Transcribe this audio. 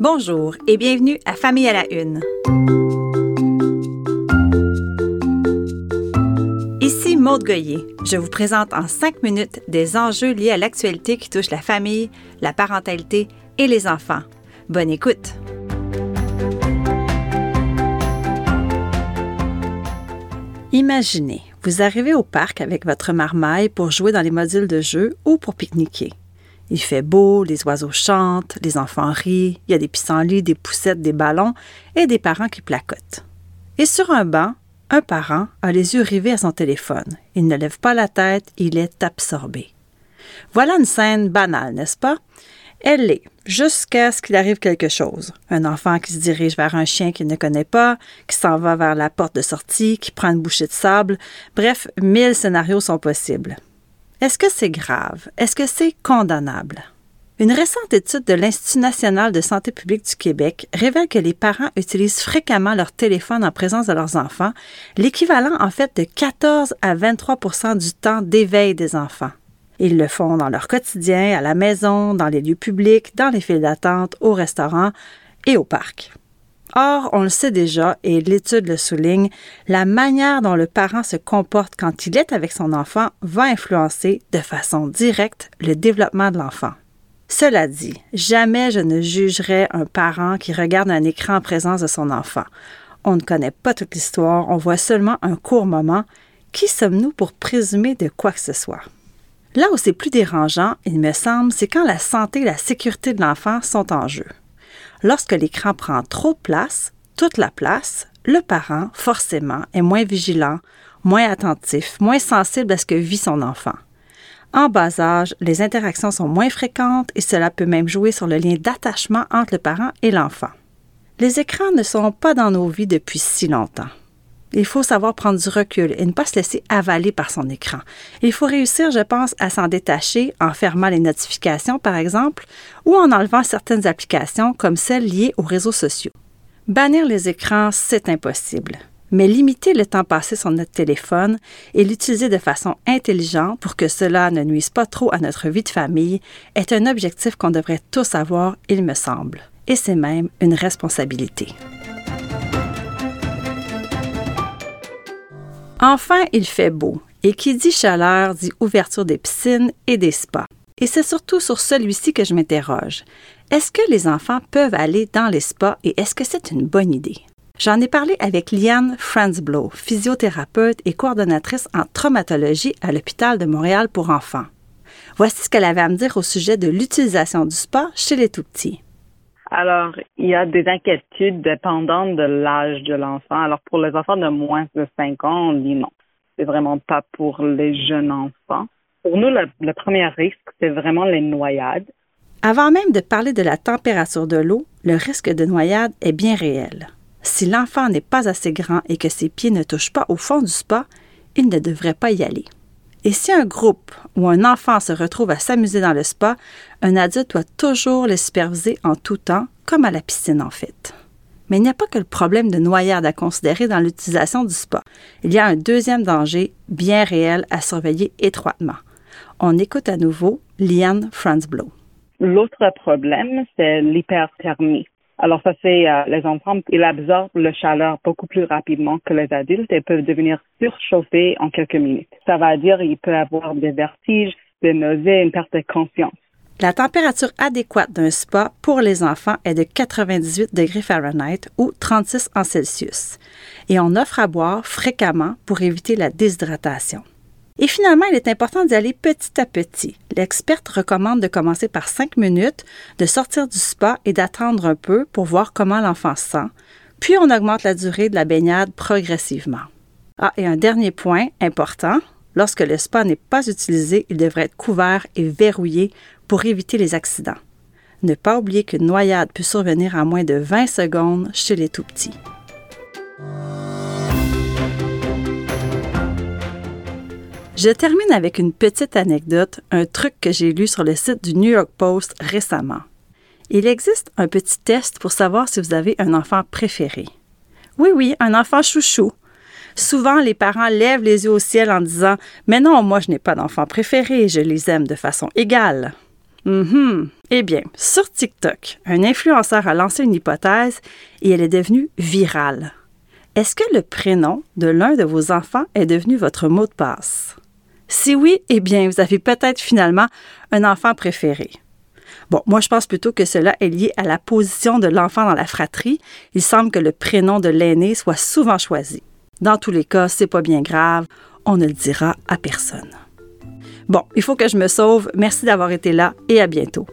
Bonjour et bienvenue à Famille à la Une. Ici Maude Goyer. Je vous présente en cinq minutes des enjeux liés à l'actualité qui touche la famille, la parentalité et les enfants. Bonne écoute! Imaginez, vous arrivez au parc avec votre marmaille pour jouer dans les modules de jeu ou pour pique-niquer. Il fait beau, les oiseaux chantent, les enfants rient, il y a des pissenlits, des poussettes, des ballons et des parents qui placotent. Et sur un banc, un parent a les yeux rivés à son téléphone. Il ne lève pas la tête, il est absorbé. Voilà une scène banale, n'est-ce pas? Elle l'est, jusqu'à ce qu'il arrive quelque chose. Un enfant qui se dirige vers un chien qu'il ne connaît pas, qui s'en va vers la porte de sortie, qui prend une bouchée de sable. Bref, mille scénarios sont possibles. Est-ce que c'est grave? Est-ce que c'est condamnable? Une récente étude de l'Institut national de santé publique du Québec révèle que les parents utilisent fréquemment leur téléphone en présence de leurs enfants, l'équivalent en fait de 14 à 23% du temps d'éveil des enfants. Ils le font dans leur quotidien, à la maison, dans les lieux publics, dans les files d'attente, au restaurant et au parc. Or, on le sait déjà, et l'étude le souligne, la manière dont le parent se comporte quand il est avec son enfant va influencer de façon directe le développement de l'enfant. Cela dit, jamais je ne jugerai un parent qui regarde un écran en présence de son enfant. On ne connaît pas toute l'histoire, on voit seulement un court moment. Qui sommes-nous pour présumer de quoi que ce soit? Là où c'est plus dérangeant, il me semble, c'est quand la santé et la sécurité de l'enfant sont en jeu. Lorsque l'écran prend trop place, toute la place, le parent, forcément, est moins vigilant, moins attentif, moins sensible à ce que vit son enfant. En bas âge, les interactions sont moins fréquentes et cela peut même jouer sur le lien d'attachement entre le parent et l'enfant. Les écrans ne sont pas dans nos vies depuis si longtemps. Il faut savoir prendre du recul et ne pas se laisser avaler par son écran. Il faut réussir, je pense, à s'en détacher en fermant les notifications, par exemple, ou en enlevant certaines applications comme celles liées aux réseaux sociaux. Bannir les écrans, c'est impossible. Mais limiter le temps passé sur notre téléphone et l'utiliser de façon intelligente pour que cela ne nuise pas trop à notre vie de famille est un objectif qu'on devrait tous avoir, il me semble. Et c'est même une responsabilité. Enfin, il fait beau. Et qui dit chaleur dit ouverture des piscines et des spas. Et c'est surtout sur celui-ci que je m'interroge. Est-ce que les enfants peuvent aller dans les spas et est-ce que c'est une bonne idée? J'en ai parlé avec Liane Franzblow, physiothérapeute et coordonnatrice en traumatologie à l'hôpital de Montréal pour enfants. Voici ce qu'elle avait à me dire au sujet de l'utilisation du spa chez les tout-petits. Alors, il y a des inquiétudes dépendantes de l'âge de l'enfant. Alors, pour les enfants de moins de 5 ans, on dit non. C'est vraiment pas pour les jeunes enfants. Pour nous, le, premier risque, c'est vraiment les noyades. Avant même de parler de la température de l'eau, le risque de noyade est bien réel. Si l'enfant n'est pas assez grand et que ses pieds ne touchent pas au fond du spa, il ne devrait pas y aller. Et si un groupe ou un enfant se retrouve à s'amuser dans le spa, un adulte doit toujours le superviser en tout temps, comme à la piscine en fait. Mais il n'y a pas que le problème de noyade à considérer dans l'utilisation du spa. Il y a un deuxième danger bien réel à surveiller étroitement. On écoute à nouveau Liane Franzblow. L'autre problème, c'est l'hyperthermie. Alors ça fait euh, les enfants, ils absorbent la chaleur beaucoup plus rapidement que les adultes et peuvent devenir surchauffés en quelques minutes. Ça va dire qu'il peut avoir des vertiges, des nausées, une perte de conscience. La température adéquate d'un spa pour les enfants est de 98 degrés Fahrenheit ou 36 en Celsius. Et on offre à boire fréquemment pour éviter la déshydratation. Et finalement, il est important d'y aller petit à petit. L'experte recommande de commencer par 5 minutes, de sortir du spa et d'attendre un peu pour voir comment l'enfant sent. Puis on augmente la durée de la baignade progressivement. Ah, et un dernier point important, lorsque le spa n'est pas utilisé, il devrait être couvert et verrouillé pour éviter les accidents. Ne pas oublier qu'une noyade peut survenir en moins de 20 secondes chez les tout Je termine avec une petite anecdote, un truc que j'ai lu sur le site du New York Post récemment. Il existe un petit test pour savoir si vous avez un enfant préféré. Oui, oui, un enfant chouchou. Souvent, les parents lèvent les yeux au ciel en disant Mais non, moi, je n'ai pas d'enfant préféré, je les aime de façon égale. Mhm. Eh bien, sur TikTok, un influenceur a lancé une hypothèse et elle est devenue virale. Est-ce que le prénom de l'un de vos enfants est devenu votre mot de passe? Si oui, eh bien, vous avez peut-être finalement un enfant préféré. Bon, moi, je pense plutôt que cela est lié à la position de l'enfant dans la fratrie. Il semble que le prénom de l'aîné soit souvent choisi. Dans tous les cas, c'est pas bien grave. On ne le dira à personne. Bon, il faut que je me sauve. Merci d'avoir été là et à bientôt.